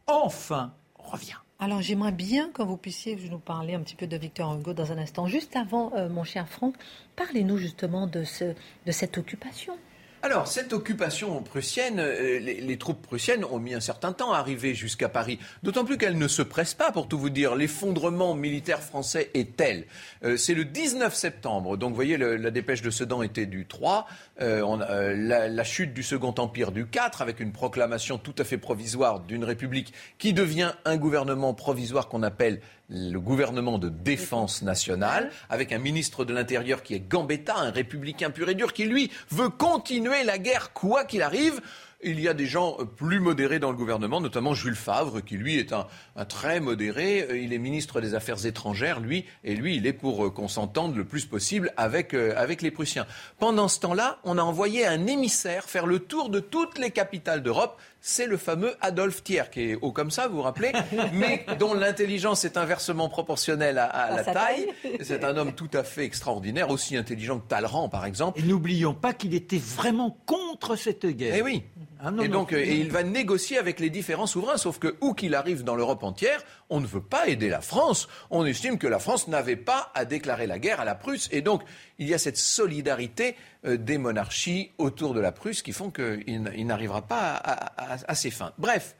enfin, revient. Alors j'aimerais bien que vous puissiez nous parler un petit peu de Victor Hugo dans un instant. Juste avant, euh, mon cher Franck, parlez-nous justement de, ce, de cette occupation. Alors, cette occupation prussienne, euh, les, troupes prussiennes ont mis un certain temps à arriver jusqu'à Paris. D'autant plus qu'elles ne se pressent pas, pour tout vous dire. L'effondrement militaire français est tel. Euh, c'est le 19 septembre. Donc, vous voyez, la dépêche de Sedan était du 3. Euh, la, la, chute du Second Empire du 4, avec une proclamation tout à fait provisoire d'une république qui devient un gouvernement provisoire qu'on appelle le gouvernement de défense nationale, avec un ministre de l'Intérieur qui est Gambetta, un républicain pur et dur, qui lui veut continuer la guerre quoi qu'il arrive. Il y a des gens plus modérés dans le gouvernement, notamment Jules Favre, qui lui est un, très modéré. Il est ministre des Affaires étrangères, lui, et lui, il est pour euh, qu'on s'entende le plus possible avec, euh, avec les Prussiens. Pendant ce temps-là, on a envoyé un émissaire faire le tour de toutes les capitales d'Europe c'est le fameux Adolphe Thiers, qui est haut comme ça, vous vous rappelez, mais dont l'intelligence est inversement proportionnelle à, la taille. C'est un homme tout à fait extraordinaire, aussi intelligent que Talleyrand, par exemple. Et n'oublions pas qu'il était vraiment contre cette guerre. Eh oui. Ah et donc, il va négocier avec les différents souverains, sauf que où qu'il arrive dans l'Europe entière, on ne veut pas aider la France. On estime que la France n'avait pas à déclarer la guerre à la Prusse. Et donc, il y a cette solidarité euh, des monarchies autour de la Prusse qui font qu'il n'arrivera pas à, ses fins. Bref,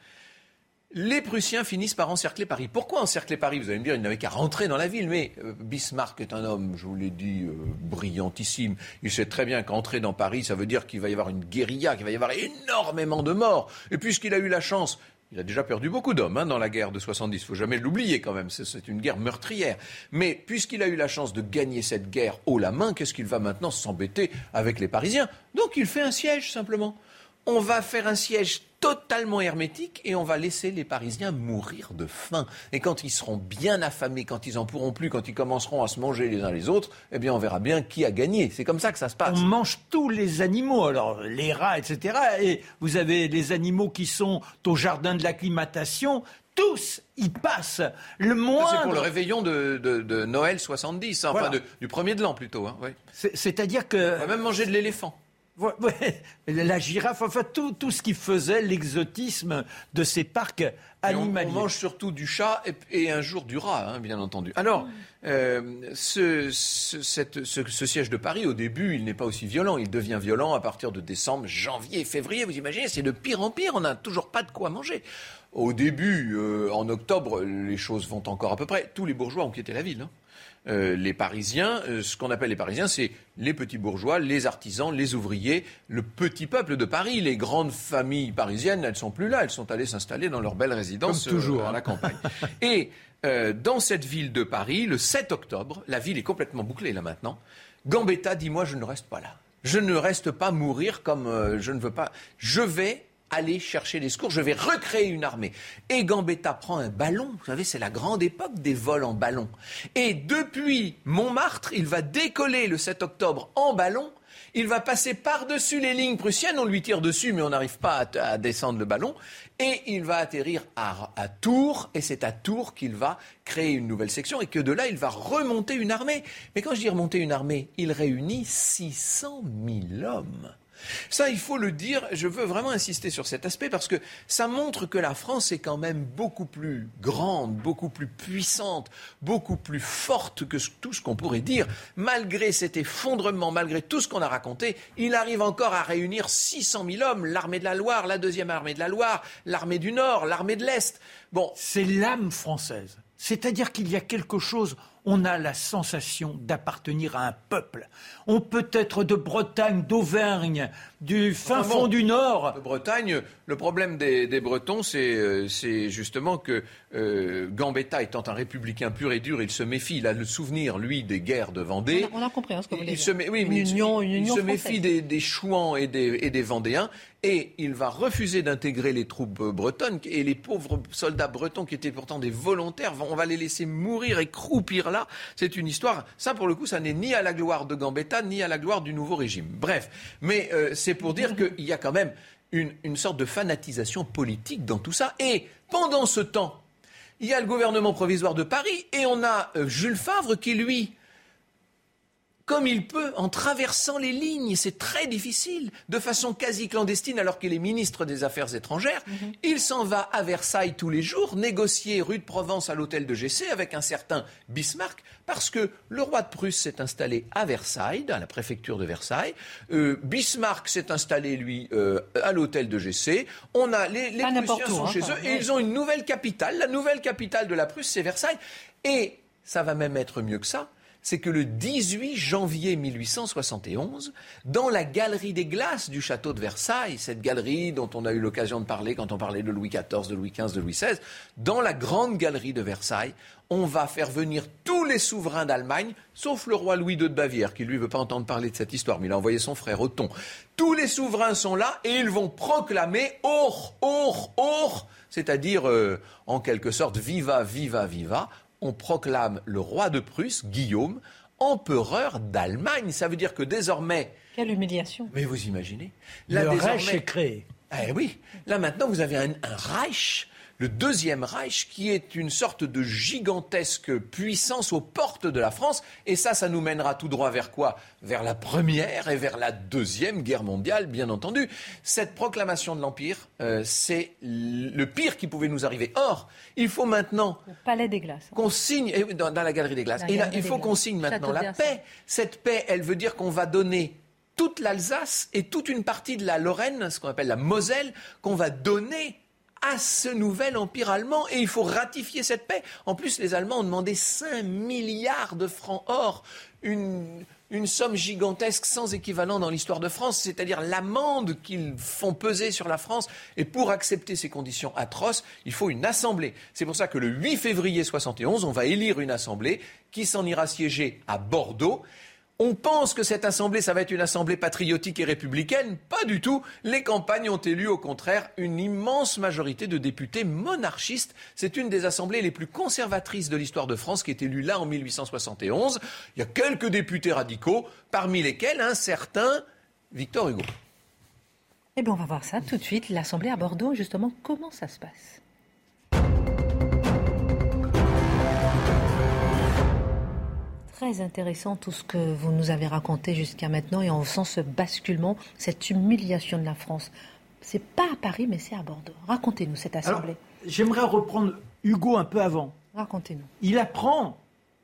les Prussiens finissent par encercler Paris. Pourquoi encercler Paris? Vous allez me dire, ils n'avaient qu'à rentrer dans la ville. Mais euh, Bismarck est un homme, je vous l'ai dit, euh, brillantissime. Il sait très bien qu'entrer dans Paris, ça veut dire qu'il va y avoir une guérilla, qu'il va y avoir énormément de morts. Et puisqu'il a eu la chance il a déjà perdu beaucoup d'hommes hein, dans la guerre de 70. Il faut jamais l'oublier quand même. C'est une guerre meurtrière. Mais puisqu'il a eu la chance de gagner cette guerre haut la main, qu'est-ce qu'il va maintenant s'embêter avec les Parisiens? Donc il fait un siège simplement on va faire un siège totalement hermétique et on va laisser les Parisiens mourir de faim. Et quand ils seront bien affamés, quand ils en pourront plus, quand ils commenceront à se manger les uns les autres, eh bien on verra bien qui a gagné. C'est comme ça que ça se passe. On mange tous les animaux, alors les rats, etc. Et vous avez les animaux qui sont au jardin de l'acclimatation, tous y passent. Le moins. C'est pour le réveillon de, Noël 70, hein, enfin du premier de l'an plutôt. Hein, c'est-à-dire que. On va même manger de l'éléphant. la girafe, enfin tout, tout ce qui faisait l'exotisme de ces parcs animaliers. On, mange surtout du chat et, un jour du rat, hein, bien entendu. Alors, euh, ce, siège de Paris, au début, il n'est pas aussi violent. Il devient violent à partir de décembre, janvier, février. Vous imaginez, c'est de pire en pire. On n'a toujours pas de quoi manger. Au début, euh, en octobre, les choses vont encore à peu près. Tous les bourgeois ont quitté la ville. Hein. Euh, les Parisiens. Euh, ce qu'on appelle les Parisiens, c'est les petits bourgeois, les artisans, les ouvriers, le petit peuple de Paris. Les grandes familles parisiennes, elles sont plus là. Elles sont allées s'installer dans leur belle résidence toujours, à hein. la campagne. Et dans cette ville de Paris, le 7 octobre, la ville est complètement bouclée là maintenant. Gambetta dit moi je ne reste pas là. Je ne reste pas mourir comme je ne veux pas. Je vais aller chercher les secours, je vais recréer une armée. Et Gambetta prend un ballon, vous savez, c'est la grande époque des vols en ballon. Et depuis Montmartre, il va décoller le 7 octobre en ballon. Il va passer par-dessus les lignes prussiennes, on lui tire dessus, mais on n'arrive pas à, descendre le ballon. Et il va atterrir à, à Tours, et c'est à Tours qu'il va créer une nouvelle section, et que de là, il va remonter une armée. Mais quand je dis remonter une armée, il réunit 600 000 hommes. Ça, il faut le dire, je veux vraiment insister sur cet aspect parce que ça montre que la France est quand même beaucoup plus grande, beaucoup plus puissante, beaucoup plus forte que tout ce qu'on pourrait dire. Malgré cet effondrement, malgré tout ce qu'on a raconté, il arrive encore à réunir 600 000 hommes, l'armée de la Loire, la deuxième armée de la Loire, l'armée du Nord, l'armée de l'Est. Bon. C'est l'âme française. C'est-à-dire qu'il y a quelque chose on a la sensation d'appartenir à un peuple. On peut être de Bretagne, d'Auvergne, du fin fond du Nord. De Bretagne, le problème des, Bretons, euh, c'est justement que euh, Gambetta étant un républicain pur et dur, il se méfie. Il a le souvenir, lui, des guerres de Vendée. On a, compris hein, ce que vous il Se oui, une union, il, se méfie des, Chouans et des, et des Vendéens. Et il va refuser d'intégrer les troupes bretonnes et les pauvres soldats bretons qui étaient pourtant des volontaires, on va les laisser mourir et croupir là. C'est une histoire. Ça, pour le coup, ça n'est ni à la gloire de Gambetta ni à la gloire du nouveau régime. Bref, mais euh, c'est pour dire qu'il y a quand même une, sorte de fanatisation politique dans tout ça. Et pendant ce temps, il y a le gouvernement provisoire de Paris et on a euh, Jules Favre qui, lui, comme il peut, en traversant les lignes. C'est très difficile, de façon quasi clandestine, alors qu'il est ministre des Affaires étrangères. Mhm. Il s'en va à Versailles tous les jours, négocier rue de Provence à l'hôtel de GC avec un certain Bismarck, parce que le roi de Prusse s'est installé à Versailles, dans la préfecture de Versailles. Euh, Bismarck s'est installé, lui, euh, à l'hôtel de GC. On a, les, les Prussiens sont hein, chez eux et ils ont une nouvelle capitale. La nouvelle capitale de la Prusse, c'est Versailles. Et ça va même être mieux que ça c'est que le 18 janvier 1871, dans la galerie des glaces du château de Versailles, cette galerie dont on a eu l'occasion de parler quand on parlait de Louis XIV, de Louis XV, de Louis XVI, dans la grande galerie de Versailles, on va faire venir tous les souverains d'Allemagne, sauf le roi Louis II de Bavière, qui lui veut pas entendre parler de cette histoire, mais il a envoyé son frère Othon. Tous les souverains sont là et ils vont proclamer or, or, or, c'est-à-dire euh, en quelque sorte viva, viva, viva, on proclame le roi de Prusse, Guillaume, empereur d'Allemagne. Ça veut dire que désormais. Quelle humiliation. Mais vous imaginez Le Reich est créé. Eh oui, là maintenant vous avez un Reich le deuxième Reich, qui est une sorte de gigantesque puissance aux portes de la France. Et ça, ça nous mènera tout droit vers quoi? Vers la première et vers la deuxième guerre mondiale, bien entendu. Cette proclamation de l'Empire, euh, c'est le pire qui pouvait nous arriver. Or, il faut maintenant... Palais des Glaces. Qu'on signe... Dans, la Galerie des Glaces. et là, il faut qu'on signe maintenant la paix. Cette paix, elle veut dire qu'on va donner toute l'Alsace et toute une partie de la Lorraine, ce qu'on appelle la Moselle, qu'on va donner à ce nouvel empire allemand et il faut ratifier cette paix. En plus, les Allemands ont demandé 5 milliards de francs or, une, somme gigantesque sans équivalent dans l'histoire de France, c'est-à-dire l'amende qu'ils font peser sur la France. Et pour accepter ces conditions atroces, il faut une assemblée. C'est pour ça que le 8 février 71, on va élire une assemblée qui s'en ira siéger à Bordeaux. On pense que cette assemblée, ça va être une assemblée patriotique et républicaine. Pas du tout. Les campagnes ont élu, au contraire, une immense majorité de députés monarchistes. C'est une des assemblées les plus conservatrices de l'histoire de France qui est élue là en 1871. Il y a quelques députés radicaux, parmi lesquels un certain Victor Hugo. Eh bien, on va voir ça tout de suite. L'assemblée à Bordeaux, justement, comment ça se passe? Très intéressant tout ce que vous nous avez raconté jusqu'à maintenant et on sent ce basculement, cette humiliation de la France. C'est pas à Paris, mais c'est à Bordeaux. Racontez-nous cette assemblée. J'aimerais reprendre Hugo un peu avant. Racontez-nous. Il apprend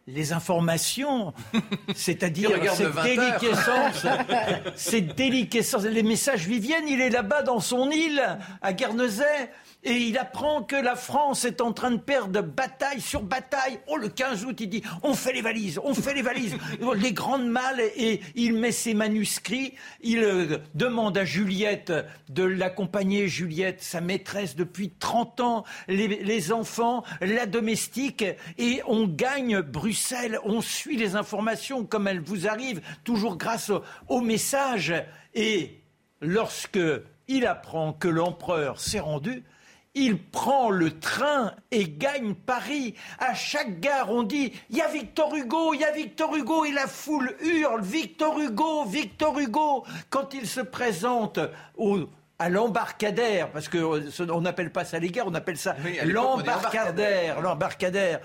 les informations, c'est-à-dire cette déliquescence, cette déliquescence, les messages Vivienne, il est là-bas dans son île, à Guernesey, et il apprend que la France est en train de perdre bataille sur bataille. Oh, le 15 août, il dit on fait les valises, on fait les valises, les grandes malles, et il met ses manuscrits. Il euh, demande à Juliette de l'accompagner. Juliette, sa maîtresse depuis 30 ans, les, enfants, la domestique, et on gagne Bruxelles. On suit les informations comme elles vous arrivent, toujours grâce aux messages. Et lorsque il apprend que l'empereur s'est rendu, il prend le train et gagne Paris. À chaque gare, on dit il y a Victor Hugo, il y a Victor Hugo, et la foule hurle Victor Hugo, Victor Hugo. Quand il se présente à l'embarcadère, parce qu'on n'appelle pas ça les gares, on appelle ça l'embarcadère, l'embarcadère.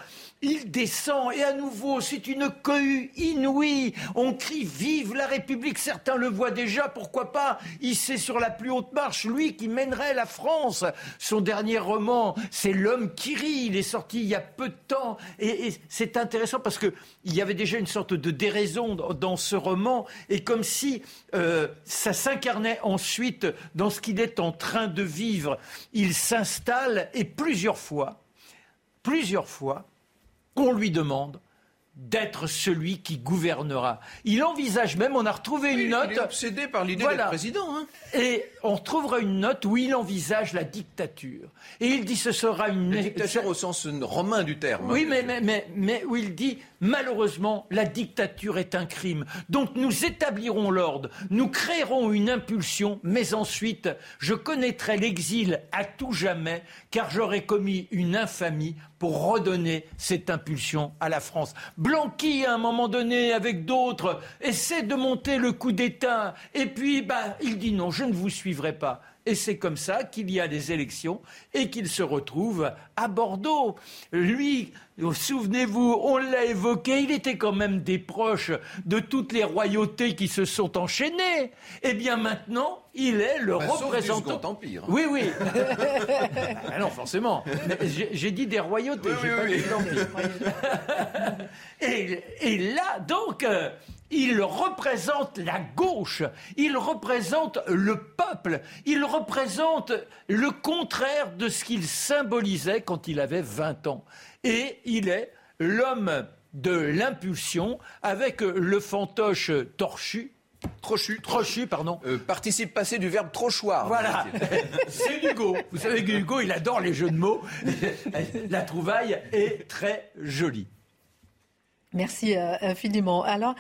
Il descend et à nouveau, c'est une cohue inouïe. On crie Vive la République. Certains le voient déjà, pourquoi pas sait sur la plus haute marche, lui qui mènerait la France. Son dernier roman, c'est L'homme qui rit. Il est sorti il y a peu de temps. Et, c'est intéressant parce qu'il y avait déjà une sorte de déraison dans, ce roman. Et comme si euh, ça s'incarnait ensuite dans ce qu'il est en train de vivre. Il s'installe et plusieurs fois, plusieurs fois, on lui demande d'être celui qui gouvernera. Il envisage même, on a retrouvé une note. Il est obsédé par l'idée d'être président. Hein. Et on retrouvera une note où il envisage la dictature. Et il dit ce sera une dictature au sens romain du terme. Oui, mais, mais, mais, mais où il dit malheureusement la dictature est un crime. Donc nous établirons l'ordre, nous créerons une impulsion, mais ensuite je connaîtrai l'exil à tout jamais, car j'aurai commis une infamie pour redonner cette impulsion à la France. Blanqui, à un moment donné, avec d'autres, essaie de monter le coup d'État, et puis bah, il dit non, je ne vous suivrai pas. Et c'est comme ça qu'il y a des élections et qu'il se retrouve à Bordeaux. Lui, souvenez-vous, on l'a évoqué, il était quand même des proches de toutes les royautés qui se sont enchaînées. Eh bien maintenant, il est le bah, représentant. Sauf Empire. Oui, oui. ah non, forcément. J'ai dit des royautés, j'ai pas dit d'empire. et, et, là, donc. Euh, il représente la gauche, il représente le peuple, il représente le contraire de ce qu'il symbolisait quand il avait 20 ans. Et il est l'homme de l'impulsion avec le fantoche torchu, Trochu. Trochu, pardon. Euh, participe passé du verbe trochoir. Voilà. C'est Hugo. Vous savez que Hugo, il adore les jeux de mots. La trouvaille est très jolie. Merci euh, infiniment. Alors,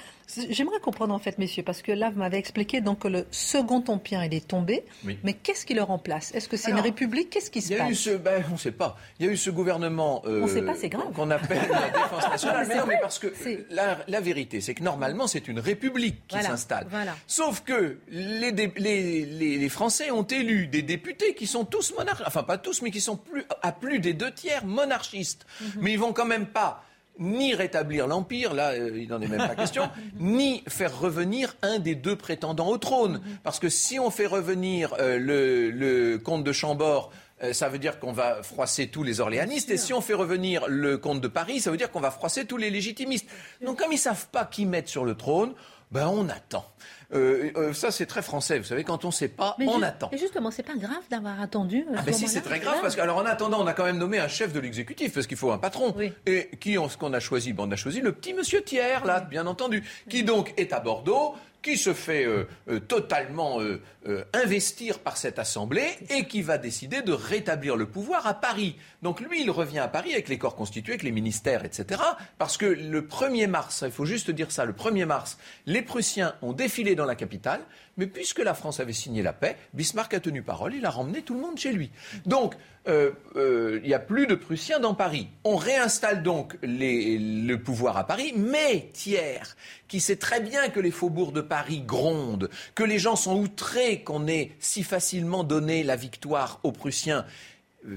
j'aimerais comprendre en fait, messieurs, parce que là, vous m'avez expliqué donc que le second empire, il est tombé. Mais qu'est-ce qui le remplace? Est-ce que c'est une république? Qu'est-ce qui se passe? ben, On ne sait pas. Il y a eu ce gouvernement. Euh, on sait pas, c'est grave. Qu'on appelle la défense nationale. mais non, mais parce que la, vérité, c'est que normalement, c'est une république qui s'installe. Sauf que les, les, Français ont élu des députés qui sont tous monarchistes. Enfin, pas tous, mais qui sont plus, à plus des deux tiers monarchistes. Mhm. Mais ils vont quand même pas ni rétablir l'Empire, là euh, il n'en est même pas question, ni faire revenir un des deux prétendants au trône. Parce que si on fait revenir euh, le, comte de Chambord, euh, ça veut dire qu'on va froisser tous les orléanistes. Et si on fait revenir le comte de Paris, ça veut dire qu'on va froisser tous les légitimistes. Donc comme ils ne savent pas qui mettre sur le trône, ben on attend. Euh, euh, ça, c'est très français. Vous savez, quand on ne sait pas, on attend. Et justement, c'est pas grave d'avoir attendu. Euh, ah, mais si, c'est très grave parce qu'alors en attendant, on a quand même nommé un chef de l'exécutif parce qu'il faut un patron. Et qui, ce qu'on a choisi On a choisi le petit monsieur Thiers, là, bien entendu, qui donc est à Bordeaux, qui se fait euh, euh, totalement euh, investir par cette Assemblée et qui va décider de rétablir le pouvoir à Paris. Donc lui, il revient à Paris avec les corps constitués, avec les ministères, etc. Parce que le 1er mars, il faut juste dire ça, le 1er mars, les Prussiens ont défilé dans la capitale, mais puisque la France avait signé la paix, Bismarck a tenu parole, il a ramené tout le monde chez lui. Donc, euh, euh, il n'y a plus de Prussiens dans Paris. On réinstalle donc le pouvoir à Paris, mais Thiers, qui sait très bien que les faubourgs de Paris grondent, que les gens sont outrés qu'on ait si facilement donné la victoire aux Prussiens, euh,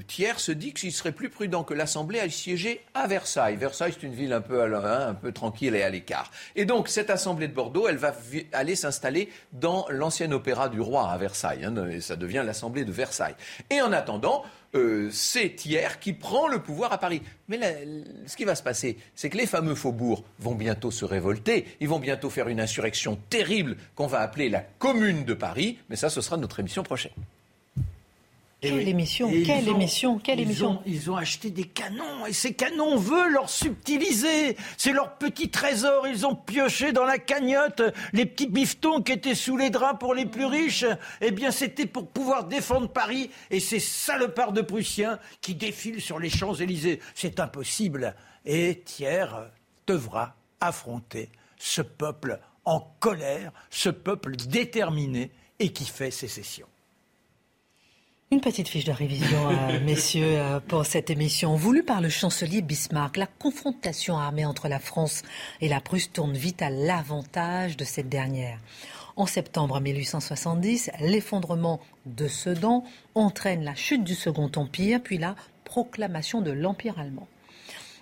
Thiers se dit qu'il serait plus prudent que l'Assemblée aille siéger à Versailles. Versailles, c'est une ville un peu, hein, tranquille et à l'écart. Et donc, cette Assemblée de Bordeaux, elle va aller s'installer dans l'ancien opéra du roi à Versailles. Hein, et ça devient l'Assemblée de Versailles. Et en attendant, euh, c'est Thiers qui prend le pouvoir à Paris. Mais ce qui va se passer, c'est que les fameux faubourgs vont bientôt se révolter. Ils vont bientôt faire une insurrection terrible qu'on va appeler la Commune de Paris. Mais ça, ce sera notre émission prochaine. Quelle émission, quelle émission, quelle émission. ils ont acheté des canons et ces canons veulent leur subtiliser. C'est leur petit trésor. Ils ont pioché dans la cagnotte les petits biftons qui étaient sous les draps pour les plus riches. Eh bien, c'était pour pouvoir défendre Paris et ces salopards de Prussiens qui défilent sur les Champs-Élysées. C'est impossible. Et Thiers devra affronter ce peuple en colère, ce peuple déterminé et qui fait sécession. Une petite fiche de révision, euh, messieurs, euh, pour cette émission. Voulue par le chancelier Bismarck, la confrontation armée entre la France et la Prusse tourne vite à l'avantage de cette dernière. En septembre 1870, l'effondrement de Sedan entraîne la chute du Second Empire, puis la proclamation de l'Empire allemand.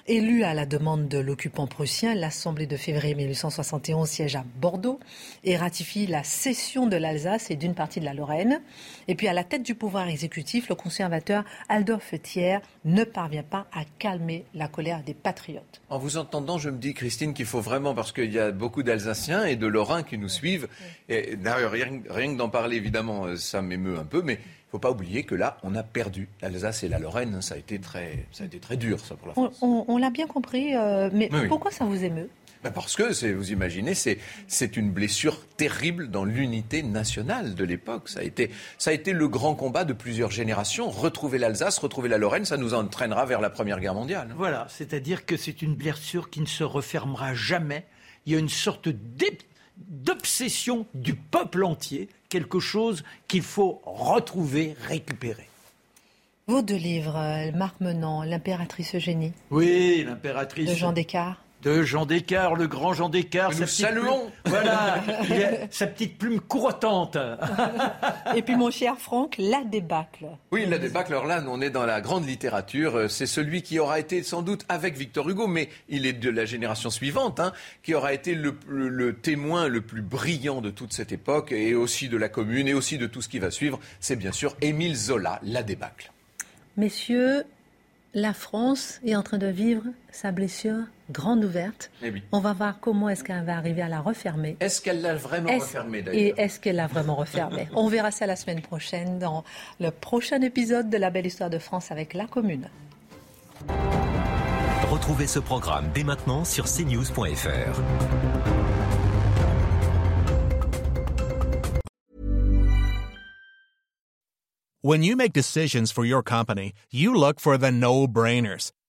Élue à la demande de l'occupant prussien, l'Assemblée de février 1871 siège à Bordeaux et ratifie la cession de l'Alsace et d'une partie de la Lorraine. Et puis à la tête du pouvoir exécutif, le conservateur Adolphe Thiers ne parvient pas à calmer la colère des patriotes. En vous entendant, je me dis, Christine, qu'il faut vraiment, parce qu'il y a beaucoup d'Alsaciens et de Lorrains qui nous suivent, et rien, rien que d'en parler, évidemment, euh, ça m'émeut un peu, mais faut pas oublier que là, on a perdu l'Alsace et la Lorraine. Ça a été très, ça a été très dur, ça, pour la France. On, l'a bien compris, euh, mais pourquoi ça vous émeut? Ben parce que, vous imaginez, c'est une blessure terrible dans l'unité nationale de l'époque. Ça, a été, ça a été le grand combat de plusieurs générations. Retrouver l'Alsace, retrouver la Lorraine, ça nous entraînera vers la Première Guerre mondiale. Voilà, c'est-à-dire que c'est une blessure qui ne se refermera jamais. Il y a une sorte d'obsession du peuple entier quelque chose qu'il faut retrouver, récupérer. Vos deux livres, euh, Marc Menant, L'impératrice Eugénie. Oui, l'impératrice. De Jean Descartes de Jean Descartes, le grand Jean Descartes. Nous saluons. voilà, sa petite plume courotante. Et puis mon cher Franck, la débâcle. Oui, la débâcle. Alors là, on est dans la grande littérature. C'est celui qui aura été sans doute avec Victor Hugo, mais il est de la génération suivante, hein, qui aura été le, le, témoin le plus brillant de toute cette époque, et aussi de la Commune, et aussi de tout ce qui va suivre. C'est bien sûr Émile Zola, la débâcle. Messieurs, la France est en train de vivre sa blessure grande ouverte. Eh On va voir comment est-ce qu'elle va arriver à la refermer. Est-ce qu'elle l'a vraiment refermée d'ailleurs? Et est-ce qu'elle l'a vraiment refermée? On verra ça la semaine prochaine dans le prochain épisode de La Belle Histoire de France avec la Commune. Retrouvez ce programme dès maintenant sur cnews.fr. When you make decisions for your company, you look for the no-brainers.